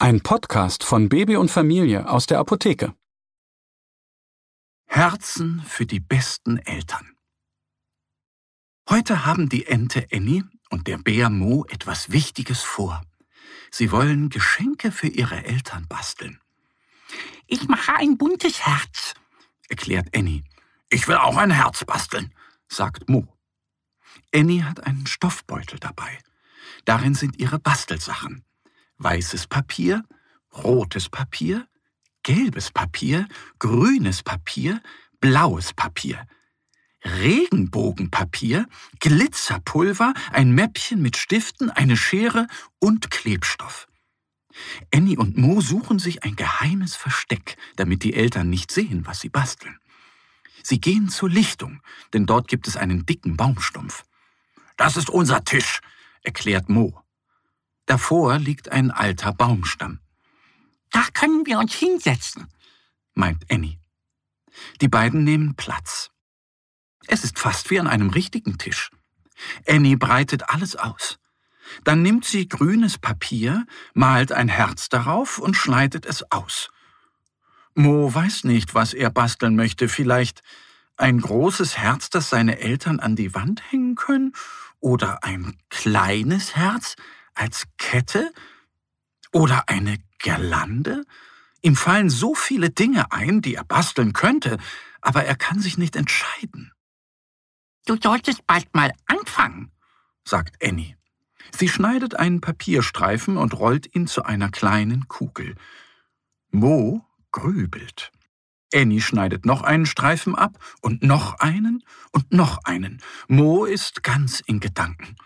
Ein Podcast von Baby und Familie aus der Apotheke. Herzen für die besten Eltern. Heute haben die Ente Annie und der Bär Mo etwas Wichtiges vor. Sie wollen Geschenke für ihre Eltern basteln. Ich mache ein buntes Herz, erklärt Annie. Ich will auch ein Herz basteln, sagt Mo. Annie hat einen Stoffbeutel dabei. Darin sind ihre Bastelsachen. Weißes Papier, rotes Papier, gelbes Papier, grünes Papier, blaues Papier. Regenbogenpapier, Glitzerpulver, ein Mäppchen mit Stiften, eine Schere und Klebstoff. Annie und Mo suchen sich ein geheimes Versteck, damit die Eltern nicht sehen, was sie basteln. Sie gehen zur Lichtung, denn dort gibt es einen dicken Baumstumpf. Das ist unser Tisch, erklärt Mo. Davor liegt ein alter Baumstamm. Da können wir uns hinsetzen, meint Annie. Die beiden nehmen Platz. Es ist fast wie an einem richtigen Tisch. Annie breitet alles aus. Dann nimmt sie grünes Papier, malt ein Herz darauf und schneidet es aus. Mo weiß nicht, was er basteln möchte. Vielleicht ein großes Herz, das seine Eltern an die Wand hängen können? Oder ein kleines Herz als Kette? Oder eine Girlande? Ihm fallen so viele Dinge ein, die er basteln könnte, aber er kann sich nicht entscheiden. Du solltest bald mal anfangen, sagt Annie. Sie schneidet einen Papierstreifen und rollt ihn zu einer kleinen Kugel. Mo grübelt. Annie schneidet noch einen Streifen ab und noch einen und noch einen. Mo ist ganz in Gedanken.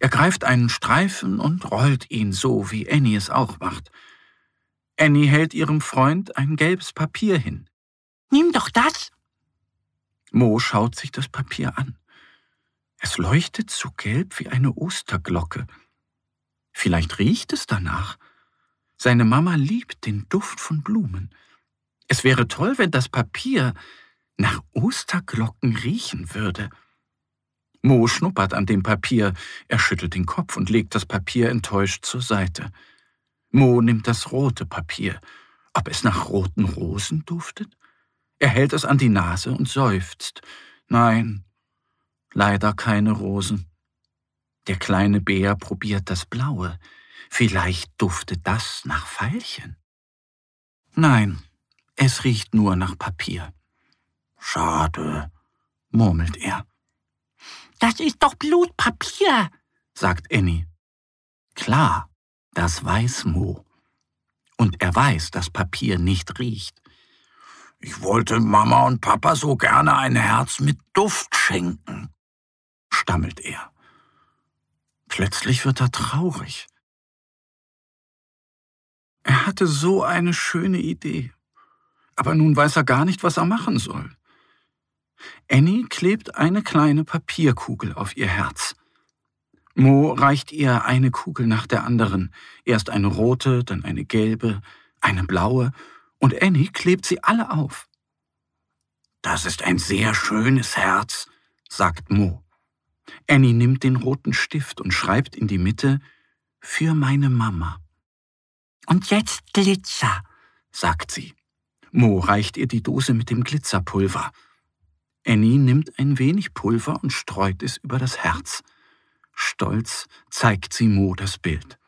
Er greift einen Streifen und rollt ihn so, wie Annie es auch macht. Annie hält ihrem Freund ein gelbes Papier hin. Nimm doch das. Mo schaut sich das Papier an. Es leuchtet so gelb wie eine Osterglocke. Vielleicht riecht es danach. Seine Mama liebt den Duft von Blumen. Es wäre toll, wenn das Papier nach Osterglocken riechen würde. Mo schnuppert an dem Papier, er schüttelt den Kopf und legt das Papier enttäuscht zur Seite. Mo nimmt das rote Papier. Ob es nach roten Rosen duftet? Er hält es an die Nase und seufzt. Nein, leider keine Rosen. Der kleine Bär probiert das Blaue. Vielleicht duftet das nach Veilchen. Nein, es riecht nur nach Papier. Schade, murmelt er. Das ist doch Blutpapier, sagt Annie. Klar, das weiß Mo. Und er weiß, dass Papier nicht riecht. Ich wollte Mama und Papa so gerne ein Herz mit Duft schenken, stammelt er. Plötzlich wird er traurig. Er hatte so eine schöne Idee, aber nun weiß er gar nicht, was er machen soll. Annie klebt eine kleine Papierkugel auf ihr Herz. Mo reicht ihr eine Kugel nach der anderen, erst eine rote, dann eine gelbe, eine blaue, und Annie klebt sie alle auf. Das ist ein sehr schönes Herz, sagt Mo. Annie nimmt den roten Stift und schreibt in die Mitte Für meine Mama. Und jetzt Glitzer, sagt sie. Mo reicht ihr die Dose mit dem Glitzerpulver. Annie nimmt ein wenig Pulver und streut es über das Herz. Stolz zeigt sie Mo das Bild.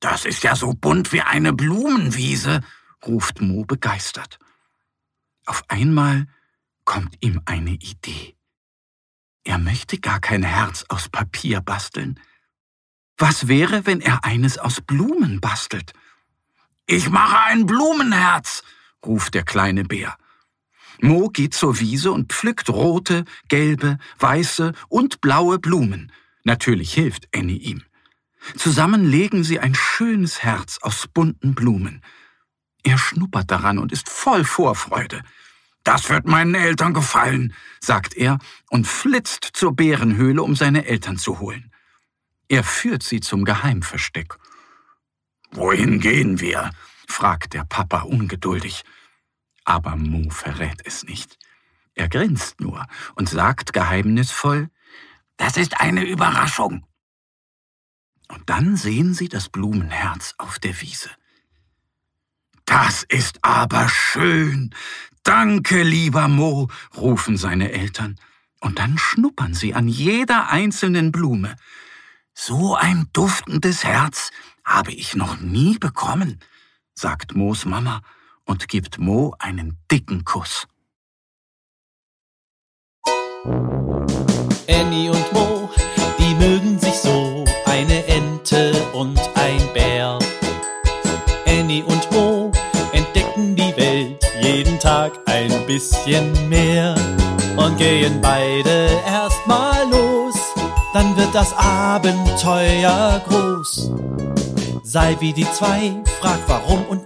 Das ist ja so bunt wie eine Blumenwiese, ruft Mo begeistert. Auf einmal kommt ihm eine Idee. Er möchte gar kein Herz aus Papier basteln. Was wäre, wenn er eines aus Blumen bastelt? Ich mache ein Blumenherz, ruft der kleine Bär. Mo geht zur Wiese und pflückt rote, gelbe, weiße und blaue Blumen. Natürlich hilft Annie ihm. Zusammen legen sie ein schönes Herz aus bunten Blumen. Er schnuppert daran und ist voll Vorfreude. Das wird meinen Eltern gefallen, sagt er und flitzt zur Bärenhöhle, um seine Eltern zu holen. Er führt sie zum Geheimversteck. Wohin gehen wir? fragt der Papa ungeduldig. Aber Mo verrät es nicht. Er grinst nur und sagt geheimnisvoll, das ist eine Überraschung. Und dann sehen sie das Blumenherz auf der Wiese. Das ist aber schön. Danke, lieber Mo, rufen seine Eltern. Und dann schnuppern sie an jeder einzelnen Blume. So ein duftendes Herz habe ich noch nie bekommen, sagt Moos Mama und gibt Mo einen dicken Kuss. Annie und Mo, die mögen sich so, eine Ente und ein Bär. Annie und Mo entdecken die Welt jeden Tag ein bisschen mehr und gehen beide erstmal los, dann wird das Abenteuer groß. Sei wie die zwei, frag warum und